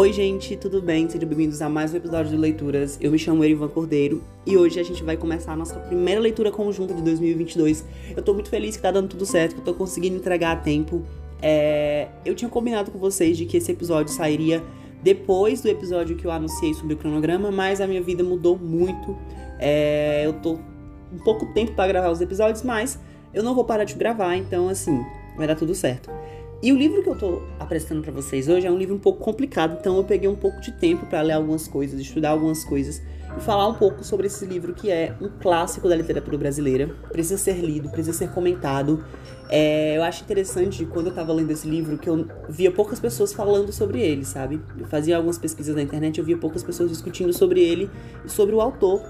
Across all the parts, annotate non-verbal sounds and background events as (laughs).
Oi, gente, tudo bem? Sejam bem-vindos a mais um episódio de Leituras. Eu me chamo Erivan Cordeiro e hoje a gente vai começar a nossa primeira leitura conjunta de 2022. Eu tô muito feliz que tá dando tudo certo, que eu tô conseguindo entregar a tempo. É... Eu tinha combinado com vocês de que esse episódio sairia depois do episódio que eu anunciei sobre o cronograma, mas a minha vida mudou muito. É... Eu tô um pouco tempo para gravar os episódios, mas eu não vou parar de gravar, então assim, vai dar tudo certo. E o livro que eu tô apresentando para vocês hoje é um livro um pouco complicado, então eu peguei um pouco de tempo para ler algumas coisas, estudar algumas coisas e falar um pouco sobre esse livro que é um clássico da literatura brasileira. Precisa ser lido, precisa ser comentado. É, eu acho interessante quando eu tava lendo esse livro que eu via poucas pessoas falando sobre ele, sabe? Eu fazia algumas pesquisas na internet, eu via poucas pessoas discutindo sobre ele e sobre o autor.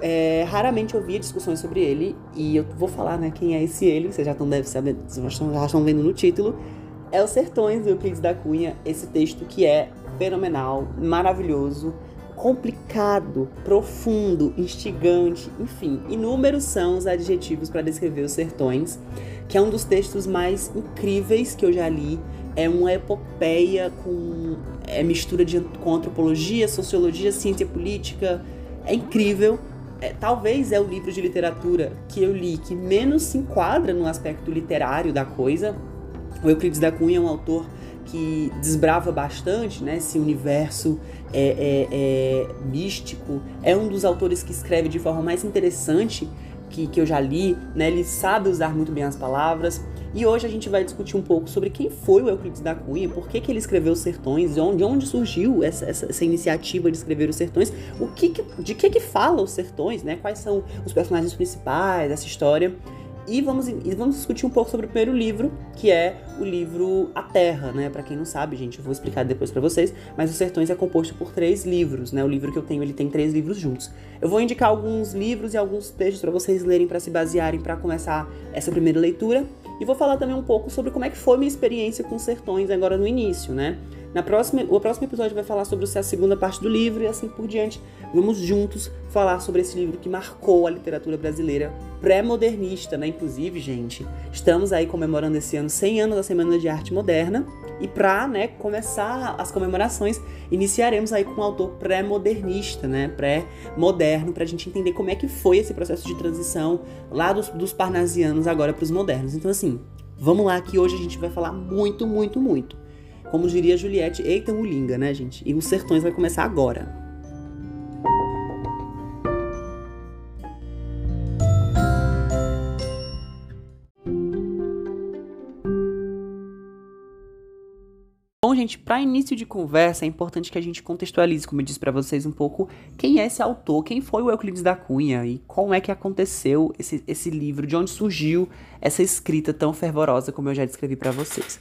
É, raramente eu via discussões sobre ele e eu vou falar, né, quem é esse ele, vocês já estão deve saber, já estão vendo no título é Os Sertões do Euclides da Cunha, esse texto que é fenomenal, maravilhoso, complicado, profundo, instigante, enfim, inúmeros são os adjetivos para descrever os sertões, que é um dos textos mais incríveis que eu já li. É uma epopeia com é, mistura de, com antropologia, sociologia, ciência política. É incrível. É, talvez é o livro de literatura que eu li que menos se enquadra no aspecto literário da coisa, o Euclides da Cunha é um autor que desbrava bastante né, esse universo é, é, é, místico. É um dos autores que escreve de forma mais interessante que, que eu já li. Né, ele sabe usar muito bem as palavras. E hoje a gente vai discutir um pouco sobre quem foi o Euclides da Cunha, por que, que ele escreveu os Sertões, de onde, onde surgiu essa, essa, essa, iniciativa de escrever os Sertões, o que, que de que que fala os Sertões, né? Quais são os personagens principais dessa história. E vamos, e vamos discutir um pouco sobre o primeiro livro, que é o livro A Terra, né? Para quem não sabe, gente, eu vou explicar depois para vocês, mas Os Sertões é composto por três livros, né? O livro que eu tenho, ele tem três livros juntos. Eu vou indicar alguns livros e alguns textos para vocês lerem, para se basearem para começar essa primeira leitura. E vou falar também um pouco sobre como é que foi minha experiência com Sertões agora no início, né? Na próxima, o próximo episódio vai falar sobre a segunda parte do livro e assim por diante. Vamos juntos falar sobre esse livro que marcou a literatura brasileira pré-modernista, né? Inclusive, gente, estamos aí comemorando esse ano 100 anos da Semana de Arte Moderna e para, né, começar as comemorações, iniciaremos aí com um autor pré-modernista, né, pré-moderno, para a gente entender como é que foi esse processo de transição lá dos, dos parnasianos agora para os modernos. Então, assim, vamos lá que hoje a gente vai falar muito, muito, muito. Como diria Juliette, eita mulinga, né, gente? E os sertões vai começar agora. Gente, para início de conversa é importante que a gente contextualize, como eu disse para vocês, um pouco quem é esse autor, quem foi o Euclides da Cunha e como é que aconteceu esse, esse livro, de onde surgiu essa escrita tão fervorosa, como eu já descrevi para vocês.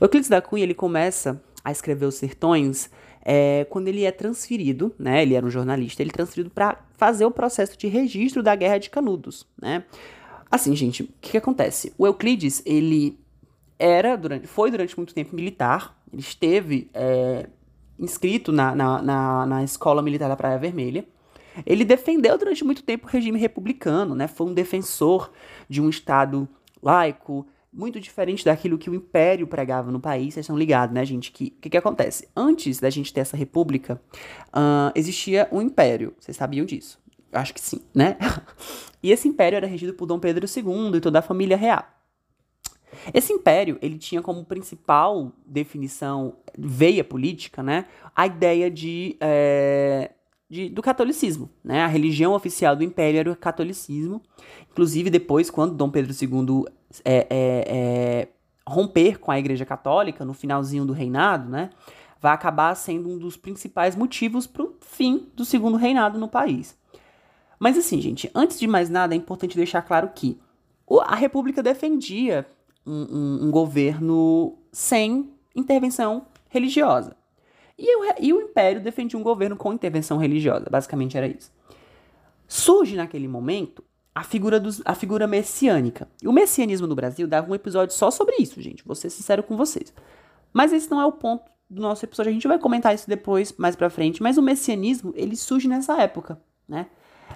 O Euclides da Cunha ele começa a escrever Os Sertões é, quando ele é transferido, né? Ele era um jornalista, ele é transferido para fazer o processo de registro da Guerra de Canudos, né? Assim, gente, o que, que acontece? O Euclides ele era durante, foi durante muito tempo militar, ele esteve é, inscrito na, na, na, na, Escola Militar da Praia Vermelha. Ele defendeu durante muito tempo o regime republicano, né? Foi um defensor de um Estado laico, muito diferente daquilo que o Império pregava no país. Vocês estão ligados, né, gente? O que, que, que, acontece? Antes da gente ter essa república, uh, existia um Império. Vocês sabiam disso? Acho que sim, né? (laughs) e esse Império era regido por Dom Pedro II e toda a família real. Esse império, ele tinha como principal definição, veia política, né, a ideia de, é, de, do catolicismo, né, a religião oficial do império era o catolicismo, inclusive depois, quando Dom Pedro II é, é, romper com a igreja católica, no finalzinho do reinado, né, vai acabar sendo um dos principais motivos para o fim do segundo reinado no país. Mas assim, gente, antes de mais nada, é importante deixar claro que a República defendia um, um, governo sem intervenção religiosa. E o, e o Império defendia um governo com intervenção religiosa, basicamente era isso. Surge naquele momento a figura, dos, a figura messiânica. E o messianismo no Brasil dava um episódio só sobre isso, gente. Vou ser sincero com vocês. Mas esse não é o ponto do nosso episódio. A gente vai comentar isso depois, mais pra frente. Mas o messianismo, ele surge nessa época, né?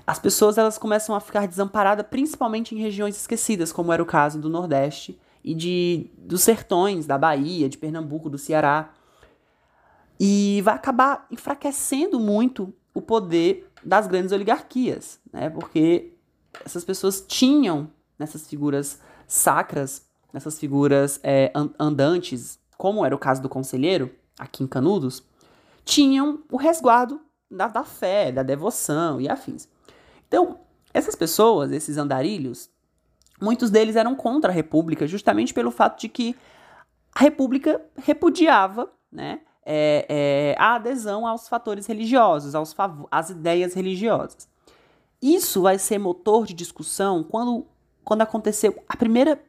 As pessoas, elas começam a ficar desamparadas, principalmente em regiões esquecidas, como era o caso do Nordeste e de dos sertões da Bahia, de Pernambuco, do Ceará. e vai acabar enfraquecendo muito o poder das grandes oligarquias, né? Porque essas pessoas tinham nessas figuras sacras, nessas figuras é, andantes, como era o caso do conselheiro, aqui em Canudos, tinham o resguardo da, da fé, da devoção e afins. Então, essas pessoas, esses andarilhos, muitos deles eram contra a República, justamente pelo fato de que a República repudiava né, é, é, a adesão aos fatores religiosos, aos às ideias religiosas. Isso vai ser motor de discussão quando, quando aconteceu a primeira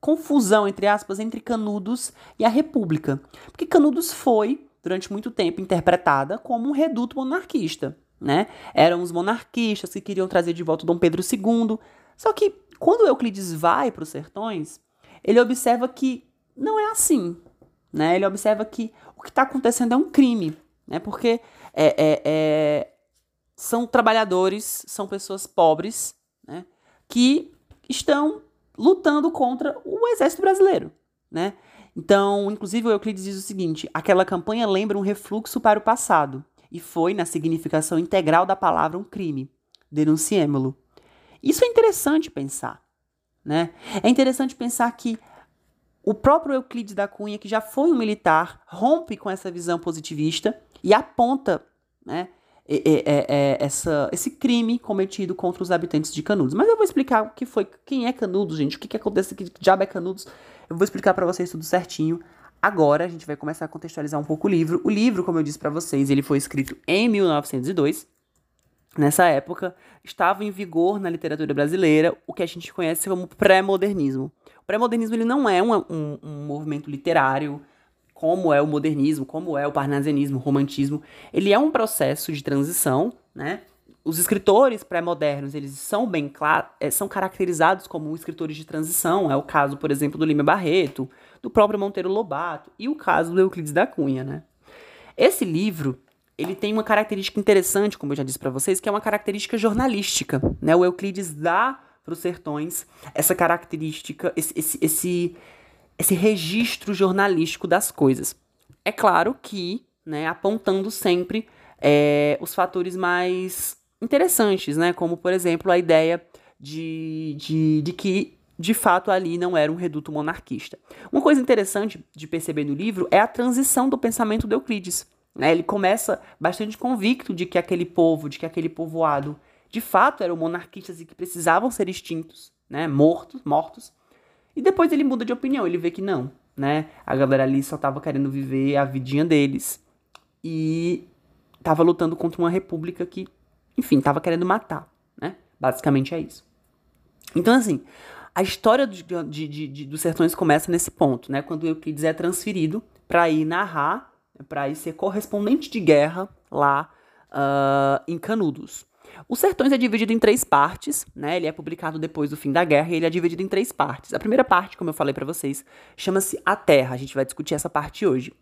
confusão, entre aspas, entre Canudos e a República. Porque Canudos foi, durante muito tempo, interpretada como um reduto monarquista. Né? Eram os monarquistas que queriam trazer de volta Dom Pedro II. Só que quando Euclides vai para os sertões, ele observa que não é assim. Né? Ele observa que o que está acontecendo é um crime. Né? Porque é, é, é, são trabalhadores, são pessoas pobres né? que estão lutando contra o exército brasileiro. Né? Então, inclusive, o Euclides diz o seguinte: aquela campanha lembra um refluxo para o passado e foi, na significação integral da palavra, um crime. Denunciemo-lo. Isso é interessante pensar. Né? É interessante pensar que o próprio Euclides da Cunha, que já foi um militar, rompe com essa visão positivista e aponta né, essa, esse crime cometido contra os habitantes de Canudos. Mas eu vou explicar o que foi, quem é Canudos, gente, o que, que acontece, que diabo é Canudos. Eu vou explicar para vocês tudo certinho. Agora a gente vai começar a contextualizar um pouco o livro. O livro, como eu disse para vocês, ele foi escrito em 1902 Nessa época, estava em vigor na literatura brasileira o que a gente conhece como pré-modernismo. O pré-modernismo ele não é um, um, um, movimento literário como é o modernismo, como é o parnasianismo, o romantismo. Ele é um processo de transição, né? Os escritores pré-modernos, eles são bem eh, são caracterizados como escritores de transição. É o caso, por exemplo, do Lima Barreto, do próprio Monteiro Lobato e o caso do Euclides da Cunha, né? Esse livro, ele tem uma característica interessante, como eu já disse para vocês, que é uma característica jornalística. Né? O Euclides dá para os sertões essa característica, esse, esse, esse, esse registro jornalístico das coisas. É claro que, né, apontando sempre é, os fatores mais interessantes, né? como, por exemplo, a ideia de, de, de que de fato ali não era um reduto monarquista. Uma coisa interessante de perceber no livro é a transição do pensamento de Euclides. Né? Ele começa bastante convicto de que aquele povo, de que aquele povoado, de fato eram monarquistas e que precisavam ser extintos, né? mortos, mortos. E depois ele muda de opinião, ele vê que não, né? A galera ali só estava querendo viver a vidinha deles e estava lutando contra uma república que, enfim, estava querendo matar, né? Basicamente é isso. Então, assim, a história de, de, de, dos sertões começa nesse ponto, né? Quando Euclides é transferido para ir narrar para ir ser correspondente de guerra lá uh, em Canudos. Os Sertões é dividido em três partes, né? Ele é publicado depois do fim da guerra e ele é dividido em três partes. A primeira parte, como eu falei para vocês, chama-se A Terra. A gente vai discutir essa parte hoje.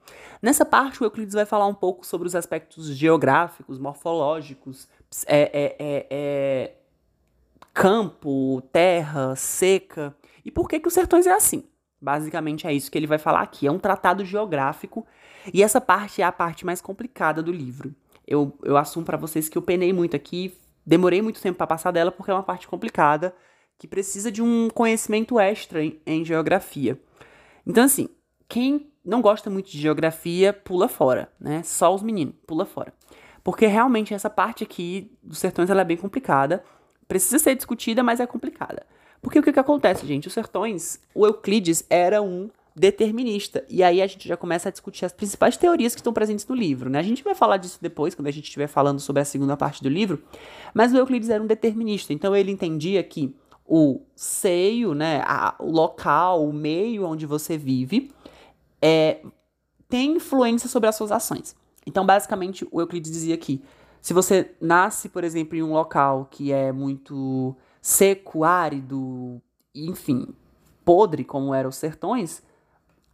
Nessa parte, o Euclides vai falar um pouco sobre os aspectos geográficos, morfológicos, é, é, é, é campo, terra, seca e por que que os Sertões é assim. Basicamente é isso que ele vai falar aqui. É um tratado geográfico e essa parte é a parte mais complicada do livro. Eu, eu assumo para vocês que eu penei muito aqui, demorei muito tempo para passar dela porque é uma parte complicada que precisa de um conhecimento extra em, em geografia. Então, assim, quem não gosta muito de geografia, pula fora, né? Só os meninos, pula fora. Porque realmente essa parte aqui dos sertões ela é bem complicada. Precisa ser discutida, mas é complicada. Porque o que, que acontece, gente? Os sertões, o Euclides era um determinista. E aí a gente já começa a discutir as principais teorias que estão presentes no livro. Né? A gente vai falar disso depois, quando a gente estiver falando sobre a segunda parte do livro. Mas o Euclides era um determinista, então ele entendia que o seio, né, a, o local, o meio onde você vive, é, tem influência sobre as suas ações. Então, basicamente, o Euclides dizia que se você nasce, por exemplo, em um local que é muito seco, árido, enfim, podre, como eram os sertões,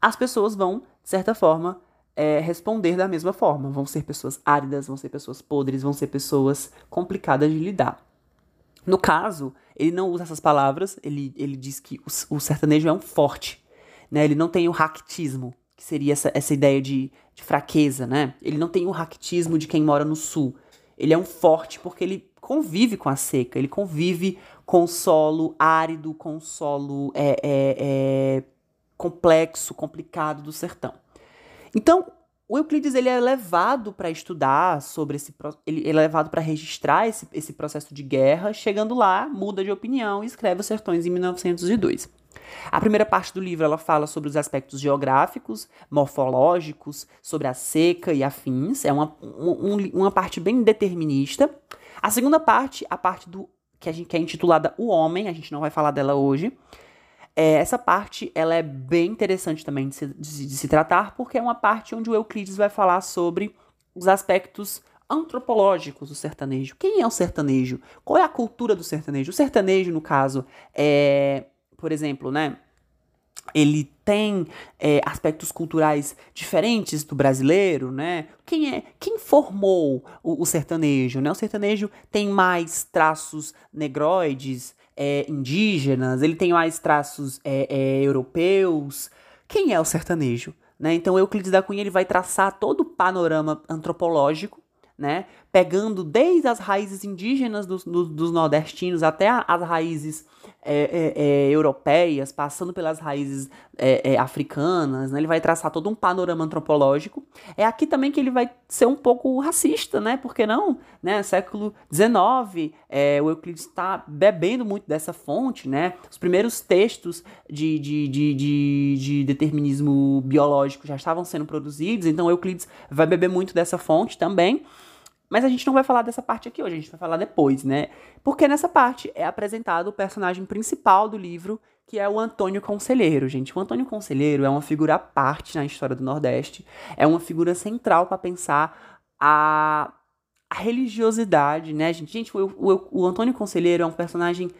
as pessoas vão, de certa forma, é, responder da mesma forma. Vão ser pessoas áridas, vão ser pessoas podres, vão ser pessoas complicadas de lidar. No caso, ele não usa essas palavras, ele, ele diz que o, o sertanejo é um forte, né? Ele não tem o ractismo, que seria essa, essa ideia de, de fraqueza, né? Ele não tem o raquitismo de quem mora no sul. Ele é um forte porque ele convive com a seca, ele convive com o solo árido, com o solo é, é, é, complexo, complicado do sertão. Então, o Euclides ele é levado para estudar sobre esse ele é levado para registrar esse, esse processo de guerra, chegando lá, muda de opinião e escreve Os Sertões em 1902. A primeira parte do livro ela fala sobre os aspectos geográficos, morfológicos, sobre a seca e afins. É uma, um, uma parte bem determinista. A segunda parte, a parte do que, a gente, que é intitulada O Homem, a gente não vai falar dela hoje. É, essa parte ela é bem interessante também de se, de, de se tratar, porque é uma parte onde o Euclides vai falar sobre os aspectos antropológicos do sertanejo. Quem é o sertanejo? Qual é a cultura do sertanejo? O sertanejo, no caso, é, por exemplo, né? Ele tem é, aspectos culturais diferentes do brasileiro, né? Quem é, quem formou o, o sertanejo, né? O sertanejo tem mais traços negroides, é, indígenas, ele tem mais traços é, é, europeus. Quem é o sertanejo? Né? Então Euclides da Cunha ele vai traçar todo o panorama antropológico, né? Pegando desde as raízes indígenas dos, dos, dos nordestinos até as raízes é, é, é, europeias, passando pelas raízes é, é, africanas, né? ele vai traçar todo um panorama antropológico. É aqui também que ele vai ser um pouco racista, né? Porque não? Né? Século XIX, é, o Euclides está bebendo muito dessa fonte, né? Os primeiros textos de, de, de, de, de determinismo biológico já estavam sendo produzidos, então Euclides vai beber muito dessa fonte também. Mas a gente não vai falar dessa parte aqui hoje, a gente vai falar depois, né? Porque nessa parte é apresentado o personagem principal do livro, que é o Antônio Conselheiro, gente. O Antônio Conselheiro é uma figura à parte na história do Nordeste, é uma figura central para pensar a, a religiosidade, né, gente? Gente, o, o, o Antônio Conselheiro é um personagem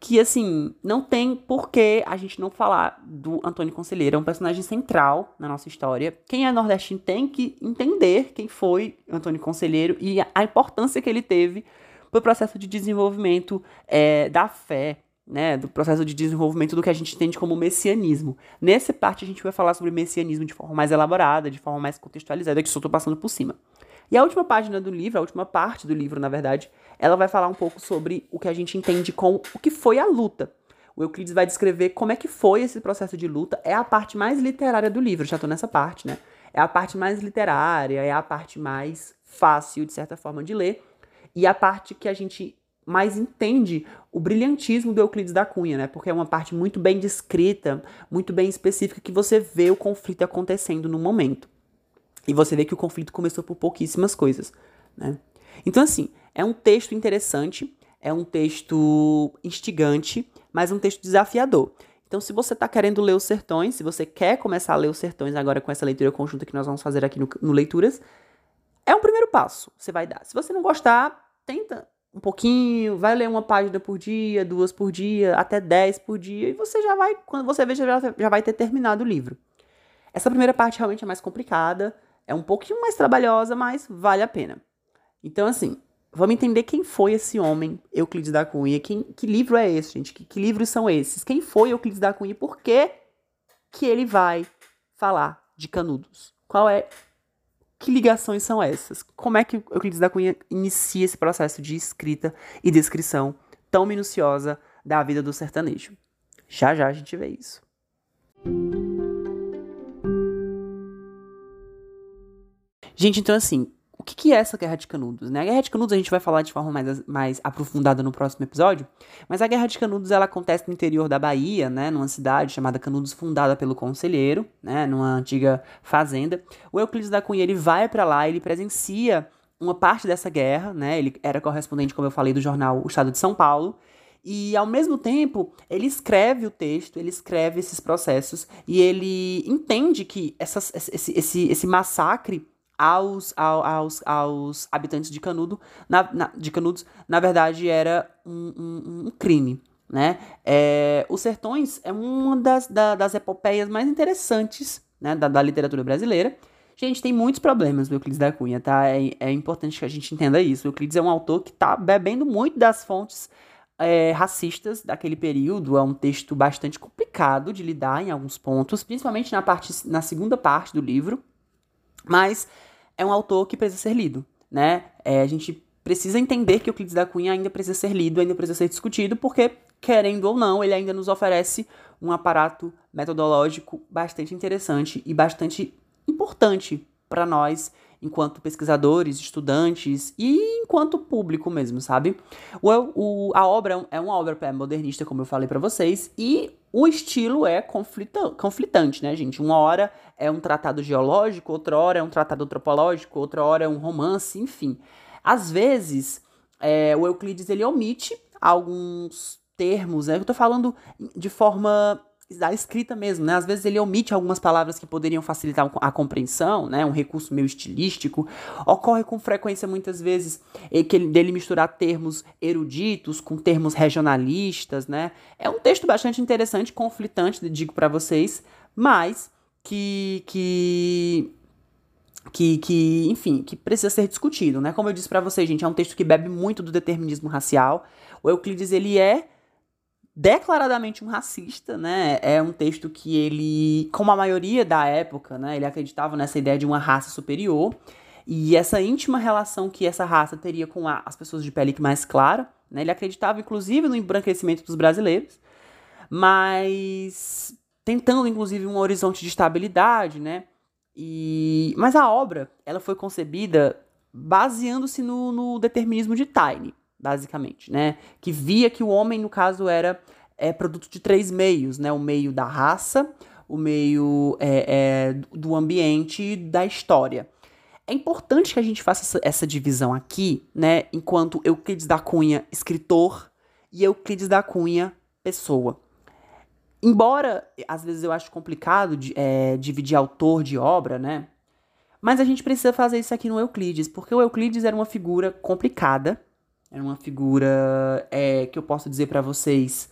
que, assim, não tem por que a gente não falar do Antônio Conselheiro. É um personagem central na nossa história. Quem é nordestino tem que entender quem foi Antônio Conselheiro e a importância que ele teve para o processo de desenvolvimento é, da fé, né, do processo de desenvolvimento do que a gente entende como messianismo. Nessa parte a gente vai falar sobre messianismo de forma mais elaborada, de forma mais contextualizada, que só estou passando por cima. E a última página do livro, a última parte do livro, na verdade, ela vai falar um pouco sobre o que a gente entende com o que foi a luta. O Euclides vai descrever como é que foi esse processo de luta. É a parte mais literária do livro, já estou nessa parte, né? É a parte mais literária, é a parte mais fácil, de certa forma, de ler. E a parte que a gente mais entende o brilhantismo do Euclides da Cunha, né? Porque é uma parte muito bem descrita, muito bem específica, que você vê o conflito acontecendo no momento. E você vê que o conflito começou por pouquíssimas coisas, né? Então, assim, é um texto interessante, é um texto instigante, mas um texto desafiador. Então, se você está querendo ler Os Sertões, se você quer começar a ler Os Sertões agora com essa leitura conjunta que nós vamos fazer aqui no, no Leituras, é um primeiro passo, você vai dar. Se você não gostar, tenta um pouquinho, vai ler uma página por dia, duas por dia, até dez por dia, e você já vai, quando você vê, já, já vai ter terminado o livro. Essa primeira parte realmente é mais complicada, é um pouquinho mais trabalhosa, mas vale a pena. Então, assim, vamos entender quem foi esse homem, Euclides da Cunha. Quem, que livro é esse, gente? Que, que livros são esses? Quem foi Euclides da Cunha e por que, que ele vai falar de Canudos? Qual é. Que ligações são essas? Como é que Euclides da Cunha inicia esse processo de escrita e descrição tão minuciosa da vida do sertanejo? Já já a gente vê isso. Gente, então assim, o que, que é essa Guerra de Canudos? Né? A Guerra de Canudos a gente vai falar de forma mais, mais aprofundada no próximo episódio, mas a Guerra de Canudos ela acontece no interior da Bahia, né, numa cidade chamada Canudos, fundada pelo conselheiro, né, numa antiga fazenda. O Euclides da Cunha ele vai para lá, ele presencia uma parte dessa guerra, né, ele era correspondente, como eu falei, do jornal O Estado de São Paulo, e ao mesmo tempo, ele escreve o texto, ele escreve esses processos e ele entende que essas, esse, esse, esse massacre aos, aos, aos habitantes de, Canudo, na, na, de Canudos, na verdade, era um, um, um crime. Né? É, Os Sertões é uma das, da, das epopeias mais interessantes né, da, da, literatura brasileira. Gente, tem muitos problemas o Euclides da Cunha, tá? É, é importante que a gente entenda isso. O Euclides é um autor que está bebendo muito das fontes é, racistas daquele período. É um texto bastante complicado de lidar em alguns pontos, principalmente na, parte, na segunda parte do livro. Mas é um autor que precisa ser lido, né? É, a gente precisa entender que Euclides da Cunha ainda precisa ser lido, ainda precisa ser discutido, porque, querendo ou não, ele ainda nos oferece um aparato metodológico bastante interessante e bastante importante para nós enquanto pesquisadores, estudantes e enquanto público mesmo, sabe? O, o, a obra é uma obra modernista, como eu falei para vocês, e o estilo é conflita conflitante, né, gente? Uma hora é um tratado geológico, outra hora é um tratado antropológico, outra hora é um romance, enfim. Às vezes, é, o Euclides ele omite alguns termos, né? Eu tô falando de forma da escrita mesmo, né? Às vezes ele omite algumas palavras que poderiam facilitar a compreensão, né? Um recurso meio estilístico. Ocorre com frequência, muitas vezes, que ele, dele misturar termos eruditos com termos regionalistas, né? É um texto bastante interessante, conflitante, digo para vocês, mas que, que que, que, enfim, que precisa ser discutido, né? Como eu disse para vocês, gente, é um texto que bebe muito do determinismo racial. O Euclides, ele é declaradamente um racista, né? É um texto que ele, como a maioria da época, né, ele acreditava nessa ideia de uma raça superior e essa íntima relação que essa raça teria com a, as pessoas de pele mais clara, né? Ele acreditava inclusive no embranquecimento dos brasileiros, mas tentando inclusive um horizonte de estabilidade, né? E mas a obra, ela foi concebida baseando-se no, no determinismo de Taine, basicamente, né? Que via que o homem, no caso, era é, produto de três meios, né? O meio da raça, o meio é, é, do ambiente e da história. É importante que a gente faça essa, essa divisão aqui, né? Enquanto Euclides da Cunha, escritor, e Euclides da Cunha, pessoa. Embora, às vezes eu acho complicado de, é, dividir autor de obra, né? Mas a gente precisa fazer isso aqui no Euclides, porque o Euclides era uma figura complicada, era uma figura é, que eu posso dizer para vocês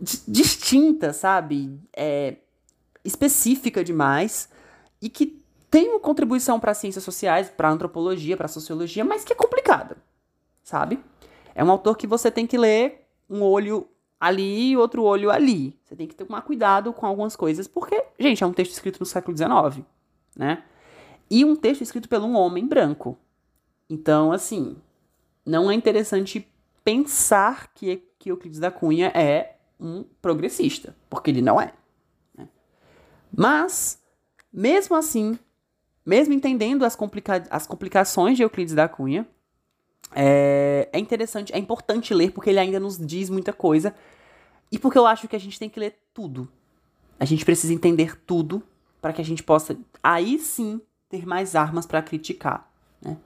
distinta, sabe? É, específica demais e que tem uma contribuição para ciências sociais, para antropologia, para sociologia, mas que é complicada, sabe? É um autor que você tem que ler um olho ali e outro olho ali. Você tem que tomar cuidado com algumas coisas, porque, gente, é um texto escrito no século XIX, né? E um texto escrito por um homem branco. Então, assim, não é interessante pensar que, que Euclides da Cunha é um progressista, porque ele não é. Né? Mas, mesmo assim, mesmo entendendo as, complica as complicações de Euclides da Cunha, é, é interessante, é importante ler porque ele ainda nos diz muita coisa e porque eu acho que a gente tem que ler tudo. A gente precisa entender tudo para que a gente possa, aí sim, ter mais armas para criticar. Né?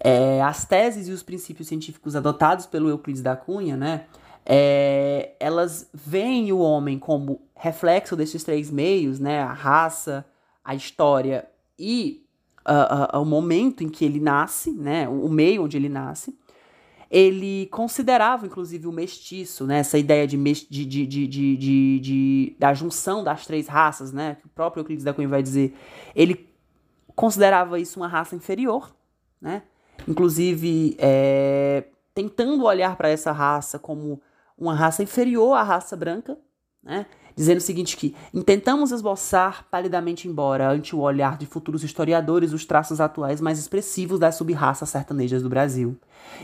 É, as teses e os princípios científicos adotados pelo Euclides da Cunha, né, é, elas veem o homem como reflexo desses três meios, né, a raça, a história e uh, uh, o momento em que ele nasce, né, o meio onde ele nasce. Ele considerava, inclusive, o mestiço, né, essa ideia de, de, de, de, de, de, da junção das três raças, né, que o próprio Euclides da Cunha vai dizer. Ele considerava isso uma raça inferior, né, inclusive é, tentando olhar para essa raça como uma raça inferior à raça branca, né? Dizendo o seguinte que intentamos esboçar palidamente embora ante o olhar de futuros historiadores os traços atuais mais expressivos das sub-raças sertanejas do Brasil.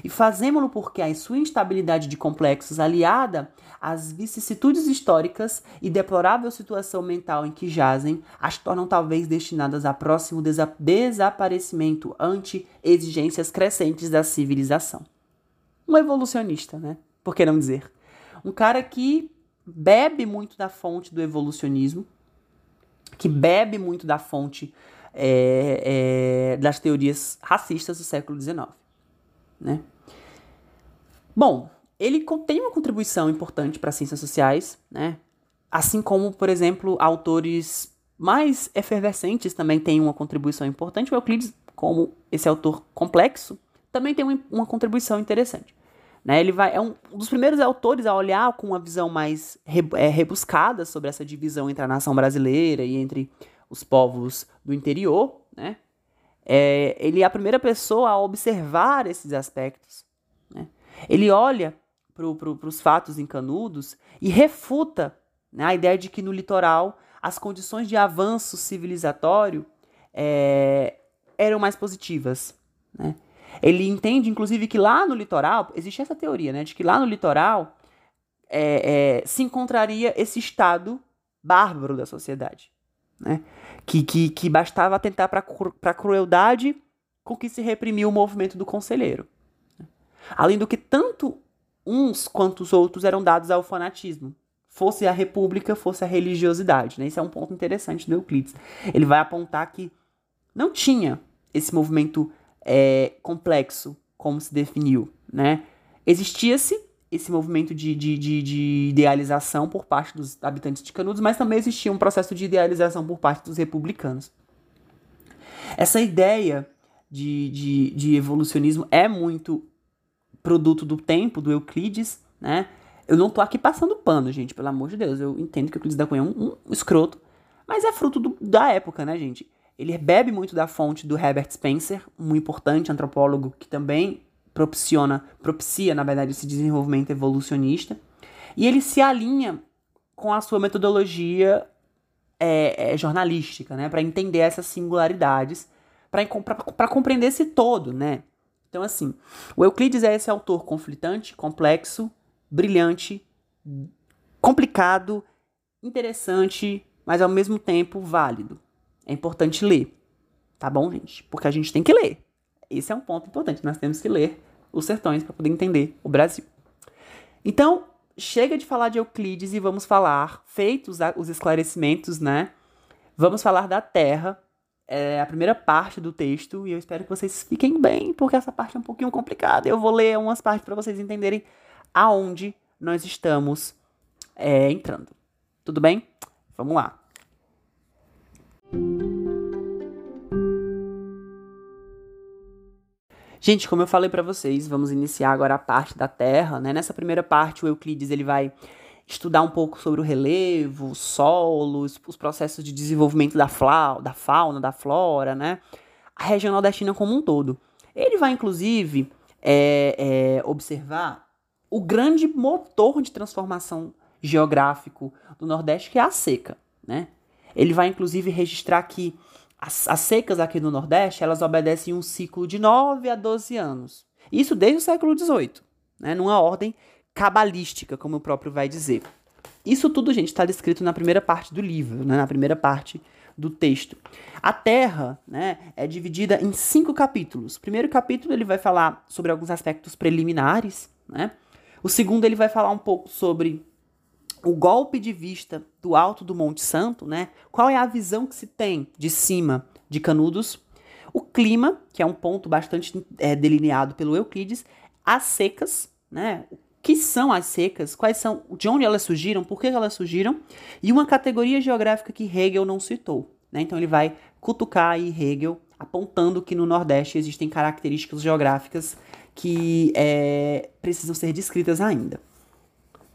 E fazemos-lo porque a sua instabilidade de complexos aliada às vicissitudes históricas e deplorável situação mental em que jazem, as tornam talvez destinadas a próximo desa desaparecimento ante exigências crescentes da civilização. Um evolucionista, né? Por que não dizer? Um cara que bebe muito da fonte do evolucionismo, que bebe muito da fonte é, é, das teorias racistas do século XIX. Né? Bom, ele tem uma contribuição importante para as ciências sociais, né? assim como, por exemplo, autores mais efervescentes também têm uma contribuição importante. O Euclides, como esse autor complexo, também tem uma, uma contribuição interessante. Né? Ele vai, é um, dos primeiros autores a olhar com uma visão mais re, é, rebuscada sobre essa divisão entre a nação brasileira e entre os povos do interior. Né? É, ele é a primeira pessoa a observar esses aspectos. Né? Ele olha para pro, os fatos em Canudos e refuta né, a ideia de que no litoral as condições de avanço civilizatório é, eram mais positivas. Né? Ele entende, inclusive, que lá no litoral, existe essa teoria, né, de que lá no litoral é, é, se encontraria esse estado bárbaro da sociedade. Né? Que, que, que bastava atentar para a crueldade com que se reprimiu o movimento do conselheiro. Além do que tanto uns quanto os outros eram dados ao fanatismo, fosse a república, fosse a religiosidade. Né? Esse é um ponto interessante do Euclides. Ele vai apontar que não tinha esse movimento é, complexo, como se definiu. Né? Existia-se esse movimento de, de, de, de, idealização por parte dos habitantes de Canudos, mas também existia um processo de idealização por parte dos republicanos. Essa ideia de, de, de evolucionismo é muito produto do tempo, do Euclides, né? Eu não tô aqui passando pano, gente, pelo amor de Deus. Eu entendo que o Euclides da Cunha é um, um escroto, mas é fruto do, da época, né, gente? Ele bebe muito da fonte do Herbert Spencer, um importante antropólogo que também propiciona, propicia, na verdade, esse desenvolvimento evolucionista. E ele se alinha com a sua metodologia é, é, jornalística, né? Para entender essas singularidades, para compreender esse todo, né? Então, assim, o Euclides é esse autor conflitante, complexo, brilhante, complicado, interessante, mas ao mesmo tempo válido. É importante ler, tá bom, gente? Porque a gente tem que ler. Esse é um ponto importante. Nós temos que ler os sertões para poder entender o Brasil. Então, chega de falar de Euclides e vamos falar, feitos os esclarecimentos, né? Vamos falar da Terra, é a primeira parte do texto, e eu espero que vocês fiquem bem, porque essa parte é um pouquinho complicada. Eu vou ler umas partes para vocês entenderem aonde nós estamos é, entrando. Tudo bem? Vamos lá. Gente, como eu falei para vocês, vamos iniciar agora a parte da Terra, né? Nessa primeira parte, o Euclides ele vai estudar um pouco sobre o relevo, solos, os processos de desenvolvimento da, da fauna, da flora, né? A região nordestina como um todo. Ele vai, inclusive, é, é, observar o grande motor de transformação geográfico do Nordeste, que é a seca, né? Ele vai, inclusive, registrar que as, as secas aqui no Nordeste, elas obedecem um ciclo de 9 a 12 anos. Isso desde o século XVIII, né, numa ordem cabalística, como o próprio vai dizer. Isso tudo, gente, está descrito na primeira parte do livro, né, na primeira parte do texto. A Terra né, é dividida em cinco capítulos. O primeiro capítulo ele vai falar sobre alguns aspectos preliminares. Né? O segundo ele vai falar um pouco sobre o golpe de vista do alto do Monte Santo, né? Qual é a visão que se tem de cima de Canudos? O clima, que é um ponto bastante é, delineado pelo Euclides, as secas, né? O que são as secas? Quais são? De onde elas surgiram? Por que elas surgiram? E uma categoria geográfica que Hegel não citou, né? Então ele vai cutucar aí Hegel, apontando que no Nordeste existem características geográficas que é, precisam ser descritas ainda.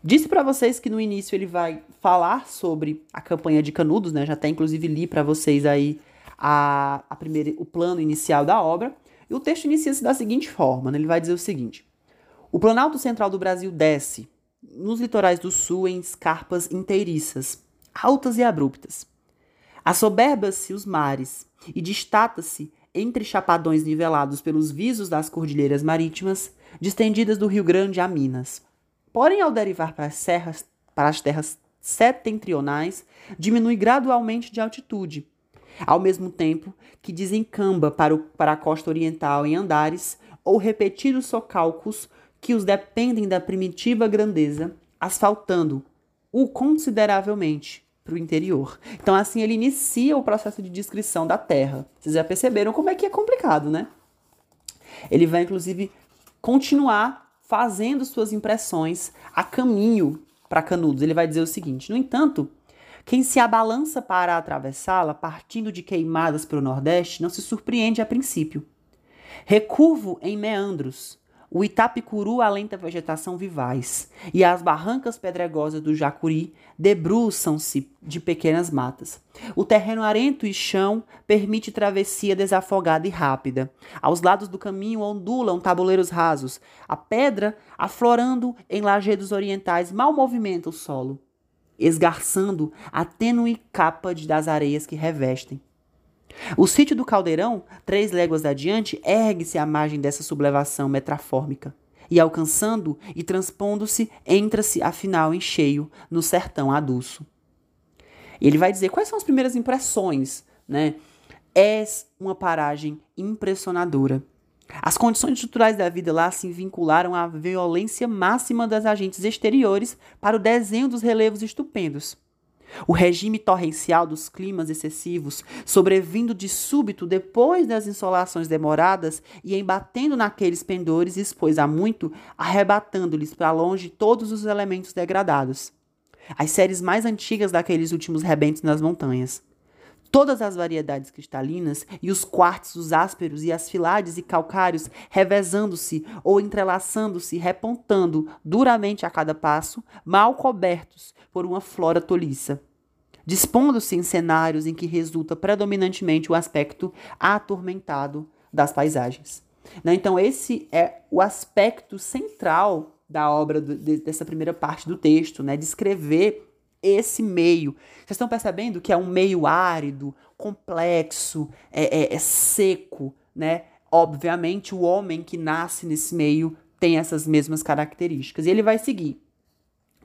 Disse para vocês que no início ele vai falar sobre a campanha de Canudos, né? Já até inclusive li para vocês aí a, a primeira, o plano inicial da obra. E o texto inicia-se da seguinte forma, né? Ele vai dizer o seguinte: O Planalto Central do Brasil desce nos litorais do sul em escarpas inteiriças, altas e abruptas. Assoberba-se os mares e destata-se entre chapadões nivelados pelos visos das cordilheiras marítimas, distendidas do Rio Grande a Minas. Porém, ao derivar para as, serras, para as terras setentrionais, diminui gradualmente de altitude, ao mesmo tempo que desencamba para, o, para a costa oriental em andares ou repetidos socalcos que os dependem da primitiva grandeza, asfaltando o consideravelmente para o interior. Então, assim, ele inicia o processo de descrição da Terra. Vocês já perceberam como é que é complicado, né? Ele vai, inclusive, continuar fazendo suas impressões a caminho para Canudos. Ele vai dizer o seguinte: no entanto, quem se abalança para atravessá-la, partindo de queimadas para o Nordeste, não se surpreende a princípio. Recurvo em meandros, O Itapicuru alenta a vegetação vivaz, e as barrancas pedregosas do Jacuri debruçam-se de pequenas matas. O terreno arento e chão permite travessia desafogada e rápida. Aos lados do caminho ondulam tabuleiros rasos. A pedra, aflorando em lajedos orientais, mal movimenta o solo, esgarçando a tênue capa das areias que revestem. O sítio do Caldeirão, três léguas adiante, ergue-se à margem dessa sublevação metrafórmica. E alcançando e transpondo-se, entra-se afinal em cheio no sertão aduço. Ele vai dizer quais são as primeiras impressões, né? És uma paragem impressionadora. As condições estruturais da vida lá se vincularam à violência máxima das agentes exteriores para o desenho dos relevos estupendos. O regime torrencial dos climas excessivos, sobrevindo de súbito depois das insolações demoradas e embatendo naqueles pendores, expôs a muito, arrebatando-lhes para longe todos os elementos degradados. As séries mais antigas daqueles últimos rebentos nas montanhas. Todas as variedades cristalinas e os quartzos ásperos e as filades e calcários revezando-se ou entrelaçando-se, repontando duramente a cada passo, mal cobertos por uma flora toliça. Dispondo-se em cenários em que resulta predominantemente o aspecto atormentado das paisagens. Né? Então, esse é o aspecto central da obra, dessa primeira parte do texto, né? descrever esse meio. Vocês estão percebendo que é um meio árido, complexo, é, é, é seco, né? Obviamente, o homem que nasce nesse meio tem essas mesmas características. E ele vai seguir.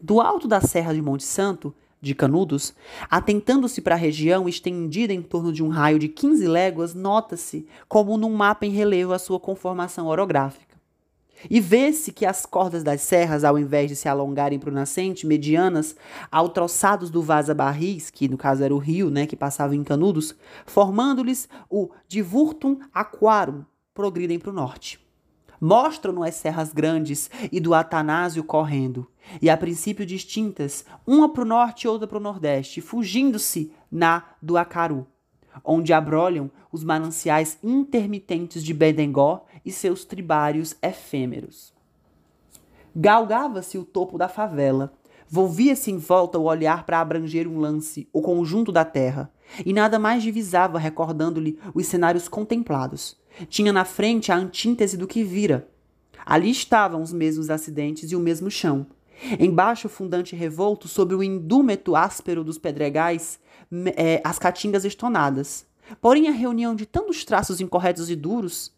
Do alto da Serra de Monte Santo, de Canudos, atentando-se para a região estendida em torno de um raio de 15 léguas, nota-se, como num mapa em relevo, a sua conformação orográfica. E vê-se que as cordas das serras, ao invés de se alongarem para o nascente, medianas, ao troçados do vaza barris, que no caso era o rio, né, que passava em canudos, formando-lhes o divurtum aquarum, progridem para o norte. Mostram-no as serras grandes e do Atanásio correndo, e a princípio distintas, uma para o norte e outra para o nordeste, fugindo-se na do Acaru onde abrolham os mananciais intermitentes de Bedengó e seus tribários efêmeros. Galgava-se o topo da favela, volvia-se em volta o olhar para abranger um lance, o conjunto da terra, e nada mais divisava recordando-lhe os cenários contemplados. Tinha na frente a antíntese do que vira. Ali estavam os mesmos acidentes e o mesmo chão. Embaixo o fundante revolto, sob o indúmeto áspero dos pedregais, é, as caatingas estonadas. Porém, a reunião de tantos traços incorretos e duros,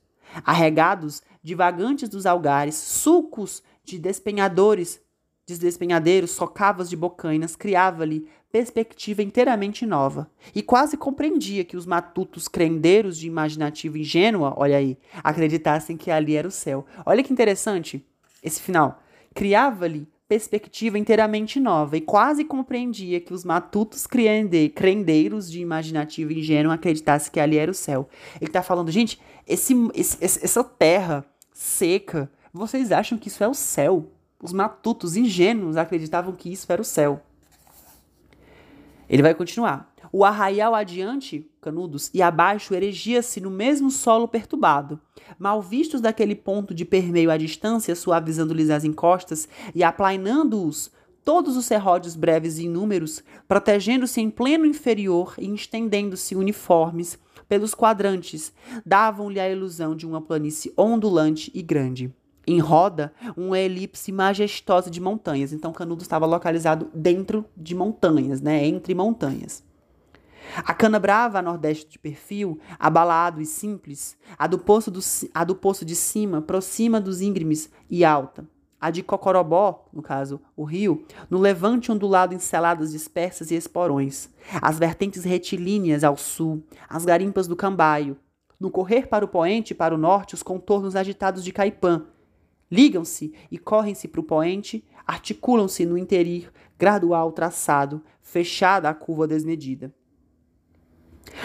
arregados, divagantes dos algares, sulcos de despenhadores, de despenhadeiros, socavas de bocainas, criava-lhe perspectiva inteiramente nova. E quase compreendia que os matutos crendeiros de imaginativa ingênua, olha aí, acreditassem que ali era o céu. Olha que interessante esse final. Criava-lhe perspectiva inteiramente nova e quase compreendia que os matutos crendeiros de imaginativa ingênua acreditassem que ali era o céu. Ele está falando, gente, esse, esse, essa terra seca, vocês acham que isso é o céu? Os matutos ingênuos acreditavam que isso era o céu. Ele vai continuar. O arraial adiante, Canudos, e abaixo erigia-se no mesmo solo perturbado. Mal vistos daquele ponto de permeio à distância, suavizando-lhes as encostas e aplainando-os, todos os serródios breves e inúmeros, protegendo-se em pleno inferior e estendendo-se uniformes pelos quadrantes, davam-lhe a ilusão de uma planície ondulante e grande. Em roda, uma elipse majestosa de montanhas. Então, Canudos estava localizado dentro de montanhas, né? Entre montanhas. A cana brava a nordeste de perfil, abalado e simples, a do poço, do, a do poço de cima, proxima dos íngremes e alta. A de Cocorobó, no caso, o rio, no levante ondulado enceladas dispersas e esporões. As vertentes retilíneas ao sul, as garimpas do Cambaio. No correr para o poente e para o norte, os contornos agitados de Caipã. Ligam-se e correm-se para o poente, articulam-se no interir, gradual traçado, fechada a curva desmedida.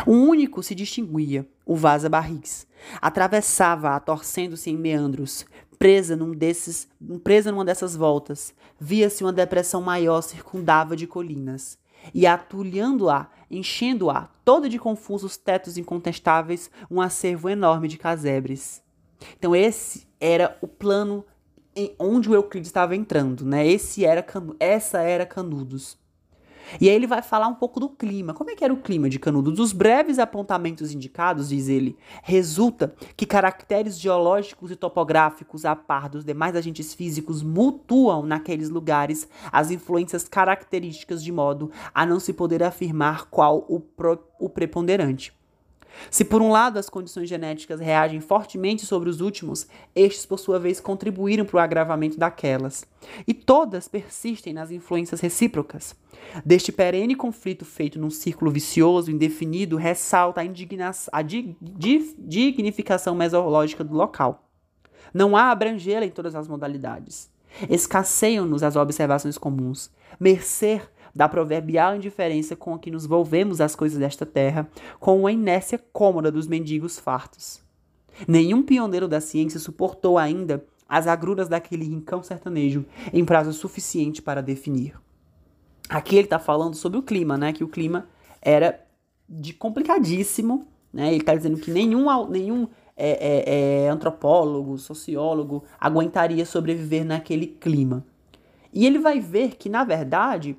Um único se distinguia, o vaza barris. Atravessava-a torcendo-se em meandros. Presa, num desses, presa numa dessas voltas, via-se uma depressão maior circundava de colinas. E atulhando-a, enchendo-a, toda de confusos tetos incontestáveis, um acervo enorme de casebres. Então esse era o plano onde o Euclides estava entrando, né? Esse era essa era Canudos. E aí ele vai falar um pouco do clima. Como é que era o clima de Canudos? Dos breves apontamentos indicados, diz ele, resulta que caracteres geológicos e topográficos a par dos demais agentes físicos mutuam naqueles lugares as influências características de modo a não se poder afirmar qual o, pro, o preponderante. Se por um lado as condições genéticas reagem fortemente sobre os últimos, estes por sua vez contribuíram para o agravamento daquelas. E todas persistem nas influências recíprocas. Deste perene conflito feito num círculo vicioso, indefinido, ressalta a, a di di dignificação mesológica do local. Não há abrangê-la em todas as modalidades. Escasseiam-nos as observações comuns. Mercer da proverbial indiferença com que nos volvemos às coisas desta terra, com a inércia cômoda dos mendigos fartos. Nenhum pioneiro da ciência suportou ainda as agruras daquele rincão sertanejo em prazo suficiente para definir. Aqui ele está falando sobre o clima, né? Que o clima era de complicadíssimo, né? Ele está dizendo que nenhum, nenhum é, é, é, antropólogo, sociólogo aguentaria sobreviver naquele clima. E ele vai ver que, na verdade,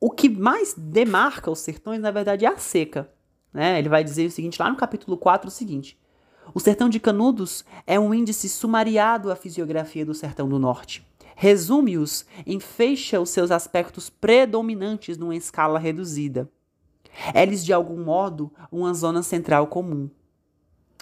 o que mais demarca os sertões, na verdade, é a seca. Né? Ele vai dizer o seguinte, lá no capítulo 4, o seguinte. O sertão de Canudos é um índice sumariado à fisiografia do sertão do norte. Resume-os, enfeixa os seus aspectos predominantes numa escala reduzida. É-lhes, de algum modo, uma zona central comum.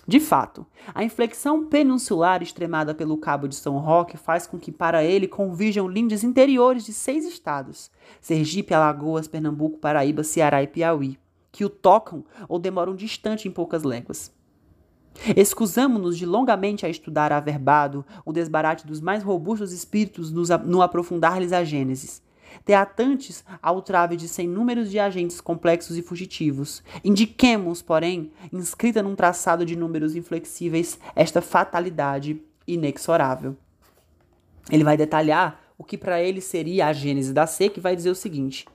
De fato, a inflexão peninsular extremada pelo Cabo de São Roque faz com que para ele convijam lindes interiores de seis estados: Sergipe, Alagoas, Pernambuco, Paraíba, Ceará e Piauí, que o tocam ou demoram distante em poucas léguas. Excusamo-nos de longamente a estudar averbado o desbarate dos mais robustos espíritos no aprofundar-lhes a Gênesis teatantes ao trave de sem números de agentes complexos e fugitivos. Indiquemos, porém, inscrita num traçado de números inflexíveis, esta fatalidade inexorável. Ele vai detalhar o que para ele seria a gênese da seca e vai dizer o seguinte: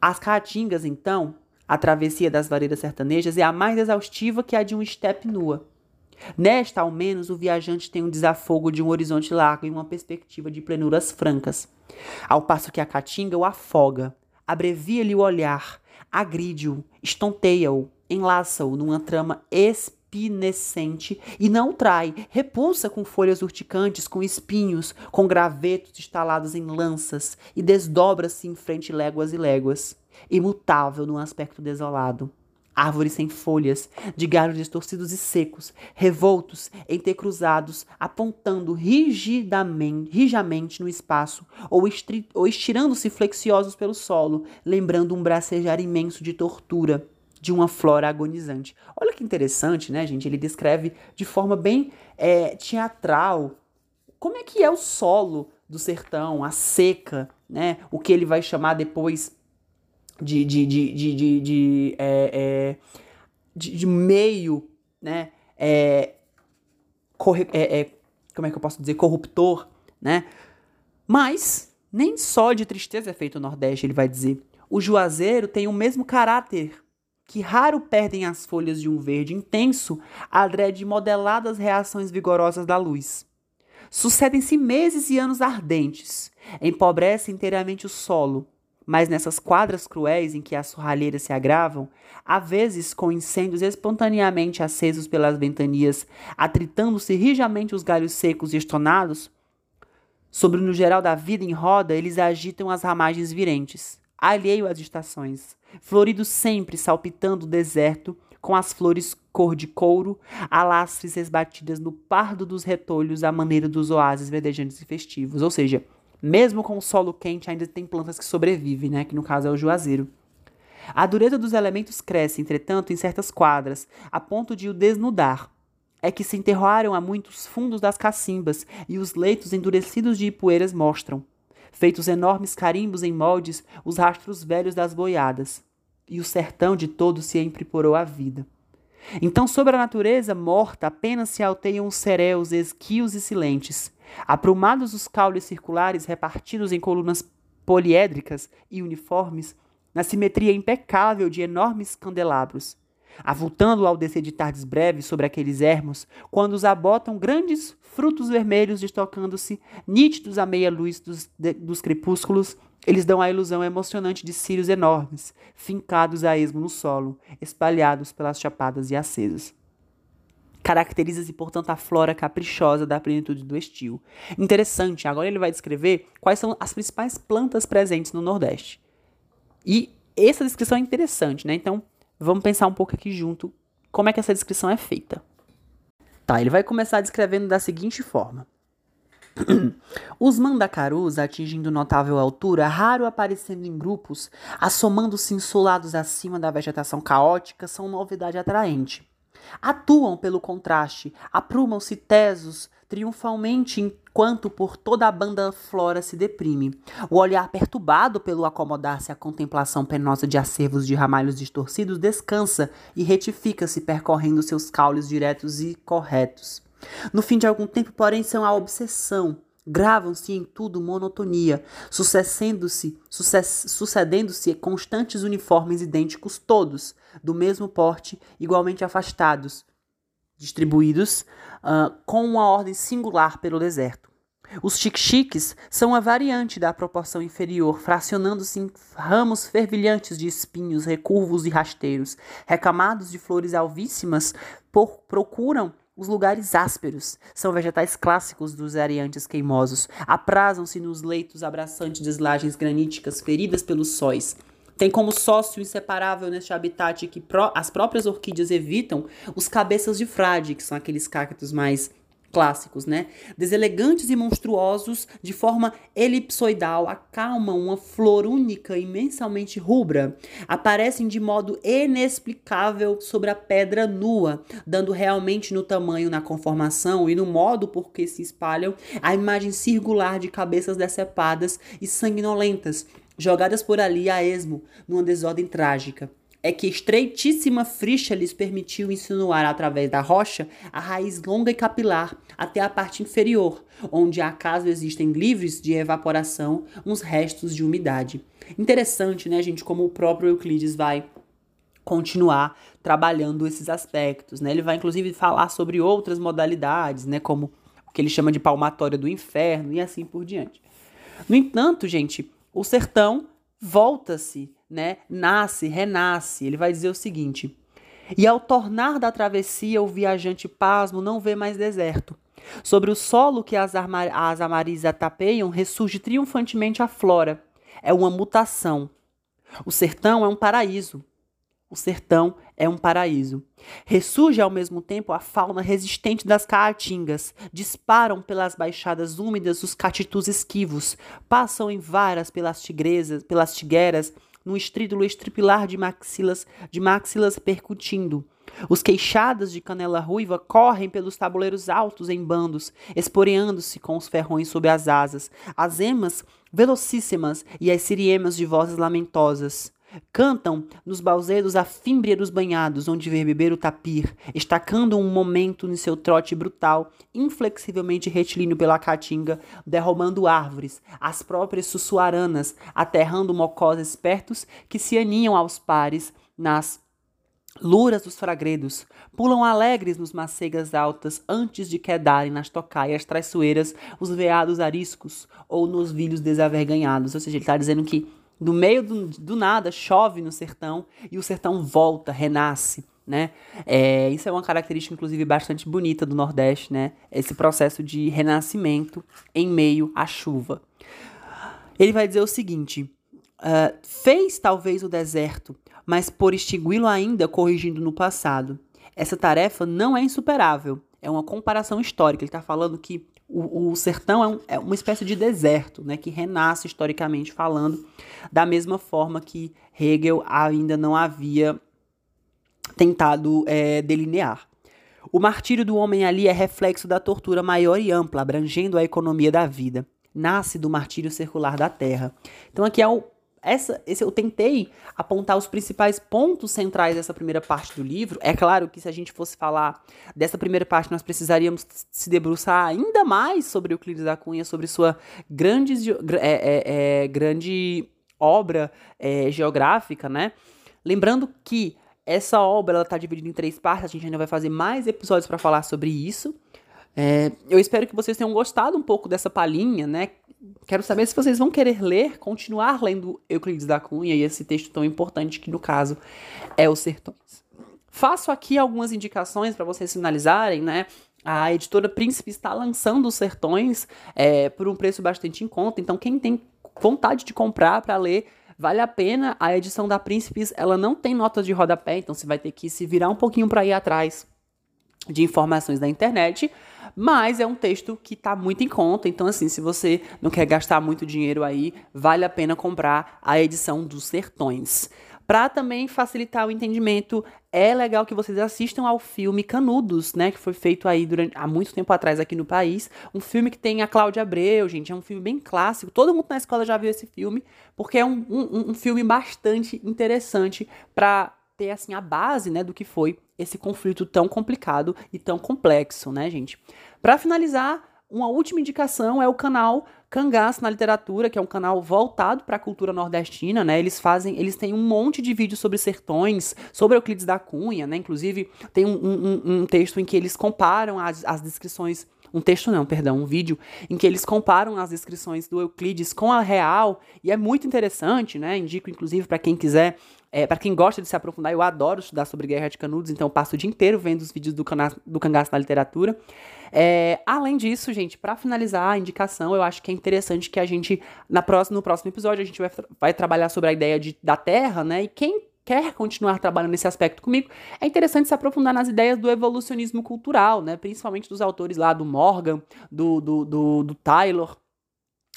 As caatingas, então, a travessia das vareiras sertanejas é a mais exaustiva que a de um estepe nua. Nesta, ao menos, o viajante tem um desafogo de um horizonte largo e uma perspectiva de plenuras francas. Ao passo que a caatinga o afoga, abrevia-lhe o olhar, agride-o, estonteia-o, enlaça-o numa trama espinescente e não trai, repulsa com folhas urticantes, com espinhos, com gravetos instalados em lanças e desdobra-se em frente léguas e léguas, imutável num aspecto desolado árvores sem folhas, de galhos distorcidos e secos, revoltos, entrecruzados, apontando rigidamente, rijamente no espaço, ou, ou estirando-se flexiosos pelo solo, lembrando um bracejar imenso de tortura de uma flora agonizante. Olha que interessante, né, gente? Ele descreve de forma bem é, teatral como é que é o solo do sertão, a seca, né? O que ele vai chamar depois de, de, de, de, de, de, é, é, de, de meio, né? É, corre, é, é, como é que eu posso dizer? Corruptor, né? Mas nem só de tristeza é feito o Nordeste, ele vai dizer. O juazeiro tem o mesmo caráter que raro perdem as folhas de um verde intenso adrede modeladas reações vigorosas da luz. Sucedem-se meses e anos ardentes, empobrece inteiramente o solo, mas nessas quadras cruéis em que as surralheiras se agravam, às vezes com incêndios espontaneamente acesos pelas ventanias, atritando-se rijamente os galhos secos e estonados, sobre no geral da vida em roda, eles agitam as ramagens virentes, alheio às estações, florido sempre salpitando o deserto, com as flores cor de couro, alastres esbatidas no pardo dos retolhos à maneira dos oásis verdejantes e festivos, ou seja, mesmo com o solo quente, ainda tem plantas que sobrevivem, né? Que no caso é o juazeiro. A dureza dos elementos cresce, entretanto, em certas quadras, a ponto de o desnudar. É que se enterraram a muitos fundos das cacimbas, e os leitos endurecidos de ipueiras mostram, feitos enormes carimbos em moldes, os rastros velhos das boiadas. E o sertão de todo se empriporou à vida. Então, sobre a natureza morta, apenas se alteiam os cereus esquios e silentes, Aprumados os caules circulares repartidos em colunas poliédricas e uniformes, na simetria impecável de enormes candelabros. avultando ao descer de tardes breves sobre aqueles ermos, quando os abotam grandes frutos vermelhos destocando-se, nítidos à meia luz dos, de, dos crepúsculos, eles dão a ilusão emocionante de círios enormes, fincados a esmo no solo, espalhados pelas chapadas e acesos. Caracteriza-se, portanto, a flora caprichosa da plenitude do estio. Interessante, agora ele vai descrever quais são as principais plantas presentes no Nordeste. E essa descrição é interessante, né? Então, vamos pensar um pouco aqui junto como é que essa descrição é feita. Tá, ele vai começar descrevendo da seguinte forma. (clears throat) Os mandacarus, atingindo notável altura, raro aparecendo em grupos, assomando-se insolados acima da vegetação caótica, são novidade atraente. Atuam pelo contraste, aprumam-se tesos triunfalmente enquanto por toda a banda flora se deprime. O olhar perturbado pelo acomodar-se à contemplação penosa de acervos de ramalhos distorcidos descansa e retifica-se percorrendo seus caules diretos e corretos. No fim de algum tempo, porém, são a obsessão, gravam-se em tudo monotonia, sucedendo-se sucedendo-se constantes uniformes idênticos todos, do mesmo porte, igualmente afastados, distribuídos uh, com uma ordem singular pelo deserto. Os xiques são a variante da proporção inferior, fracionando-se em ramos fervilhantes de espinhos recurvos e rasteiros, recamados de flores alvíssimas, por, procuram os lugares ásperos são vegetais clássicos dos areantes queimosos. Aprazam-se nos leitos abraçantes de lajes graníticas feridas pelos sóis. Tem como sócio inseparável neste habitat que as próprias orquídeas evitam os cabeças de frade, que são aqueles cactos mais clássicos, né? Deselegantes e monstruosos, de forma elipsoidal, acalmam uma flor única imensamente rubra. Aparecem de modo inexplicável sobre a pedra nua, dando realmente no tamanho, na conformação e no modo por que se espalham a imagem circular de cabeças decepadas e sanguinolentas, jogadas por ali a esmo, numa desordem trágica é que estreitíssima frixa lhes permitiu insinuar através da rocha a raiz longa e capilar até a parte inferior, onde acaso existem livres de evaporação uns restos de umidade. Interessante, né, gente, como o próprio Euclides vai continuar trabalhando esses aspectos, né? Ele vai inclusive falar sobre outras modalidades, né, como o que ele chama de palmatória do inferno e assim por diante. No entanto, gente, o sertão volta-se né, nasce, renasce. Ele vai dizer o seguinte: E ao tornar da travessia, o viajante pasmo não vê mais deserto. Sobre o solo que as, as amarizes tapeiam, ressurge triunfantemente a flora. É uma mutação. O sertão é um paraíso. O sertão é um paraíso. Ressurge ao mesmo tempo a fauna resistente das caatingas. Disparam pelas baixadas úmidas os catitus esquivos. Passam em varas pelas tigresas, pelas tigueras num estrídulo estripilar de maxilas, de maxilas percutindo. Os queixadas de canela ruiva correm pelos tabuleiros altos em bandos, esporeando-se com os ferrões sob as asas, as emas velocíssimas e as siriemas de vozes lamentosas. Cantam nos balzedos a fímbria dos banhados, onde ver beber o tapir, estacando um momento em seu trote brutal, inflexivelmente retilíneo pela caatinga, derrubando árvores, as próprias sussuaranas, aterrando mocós espertos que se aninham aos pares nas Luras dos fragredos pulam alegres nos macegas altas antes de quedarem nas tocaias traiçoeiras os veados ariscos ou nos vilhos desaverganhados. Ou seja, ele está dizendo que no meio do, do nada chove no sertão e o sertão volta, renasce. Né? É, isso é uma característica, inclusive, bastante bonita do Nordeste, né? Esse processo de renascimento em meio à chuva. Ele vai dizer o seguinte: uh, fez talvez o deserto, mas por extingui-lo ainda corrigindo no passado. Essa tarefa não é insuperável. É uma comparação histórica. Ele está falando que o, o sertão é, um, é, uma espécie de deserto, né, que renasce historicamente falando, da mesma forma que Hegel ainda não havia tentado é, delinear. O martírio do homem ali é reflexo da tortura maior e ampla, abrangendo a economia da vida. Nasce do martírio circular da terra. Então aqui é o essa, esse, eu tentei apontar os principais pontos centrais dessa primeira parte do livro. É claro que se a gente fosse falar dessa primeira parte, nós precisaríamos se debruçar ainda mais sobre Euclides da Cunha, sobre sua grande, é, é, é, grande obra é, geográfica, né? Lembrando que essa obra ela tá dividida em três partes, a gente ainda vai fazer mais episódios para falar sobre isso. É, eu espero que vocês tenham gostado um pouco dessa palhinha, né? Quero saber se vocês vão querer ler, continuar lendo Euclides da Cunha e esse texto tão importante que, no caso, é Os Sertões. Faço aqui algumas indicações para vocês finalizarem, né? A editora Príncipe está lançando Os Sertões é, por um preço bastante em conta, então quem tem vontade de comprar para ler, vale a pena. A edição da Príncipes, ela não tem notas de rodapé, então você vai ter que se virar um pouquinho para ir atrás de informações da internet, mas é um texto que está muito em conta, então assim, se você não quer gastar muito dinheiro aí, vale a pena comprar a edição dos Sertões. Para também facilitar o entendimento, é legal que vocês assistam ao filme Canudos, né? Que foi feito aí durante, há muito tempo atrás aqui no país. Um filme que tem a Cláudia Abreu, gente. É um filme bem clássico. Todo mundo na escola já viu esse filme, porque é um, um, um filme bastante interessante para ter assim a base, né, do que foi esse conflito tão complicado e tão complexo, né, gente? Para finalizar, uma última indicação é o canal Cangaço na Literatura, que é um canal voltado para a cultura nordestina, né? Eles fazem, eles têm um monte de vídeos sobre sertões, sobre Euclides da Cunha, né? Inclusive, tem um, um, um texto em que eles comparam as, as descrições um texto não, perdão, um vídeo em que eles comparam as descrições do Euclides com a real e é muito interessante, né? Indico inclusive para quem quiser, é, para quem gosta de se aprofundar, eu adoro estudar sobre Guerra de Canudos, então passo o dia inteiro vendo os vídeos do, cana do cangaço na literatura. É, além disso, gente, para finalizar a indicação, eu acho que é interessante que a gente, na próxima, no próximo episódio, a gente vai, vai trabalhar sobre a ideia de, da Terra, né? E quem quer continuar trabalhando nesse aspecto comigo, é interessante se aprofundar nas ideias do evolucionismo cultural, né? Principalmente dos autores lá do Morgan, do, do, do, do Taylor,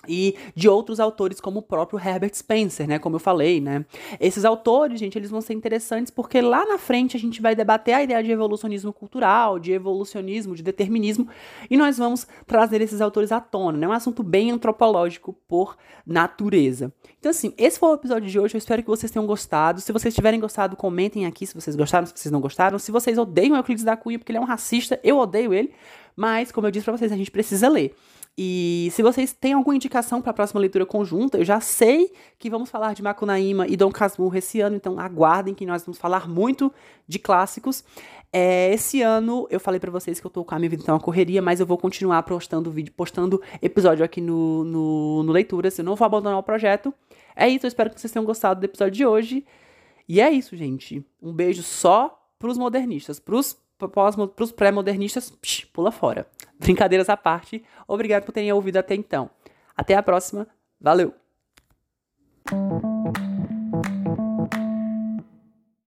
e de outros autores como o próprio Herbert Spencer, né, como eu falei, né? Esses autores, gente, eles vão ser interessantes porque lá na frente a gente vai debater a ideia de evolucionismo cultural, de evolucionismo, de determinismo, e nós vamos trazer esses autores à tona, né? Um assunto bem antropológico por natureza. Então assim, esse foi o episódio de hoje, eu espero que vocês tenham gostado. Se vocês tiverem gostado, comentem aqui se vocês gostaram, se vocês não gostaram. Se vocês odeiam Euclides da Cunha porque ele é um racista, eu odeio ele, mas como eu disse para vocês, a gente precisa ler. E se vocês têm alguma indicação para a próxima leitura conjunta, eu já sei que vamos falar de Macunaíma e Dom Casmurro esse ano, então aguardem que nós vamos falar muito de clássicos. É, esse ano eu falei para vocês que eu tô com a minha vida então uma correria, mas eu vou continuar postando vídeo, postando episódio aqui no, no, no Leituras. Eu não vou abandonar o projeto. É isso, eu espero que vocês tenham gostado do episódio de hoje. E é isso, gente. Um beijo só pros modernistas, pros para os pré-modernistas, pula fora. Brincadeiras à parte, obrigado por terem ouvido até então. Até a próxima, valeu!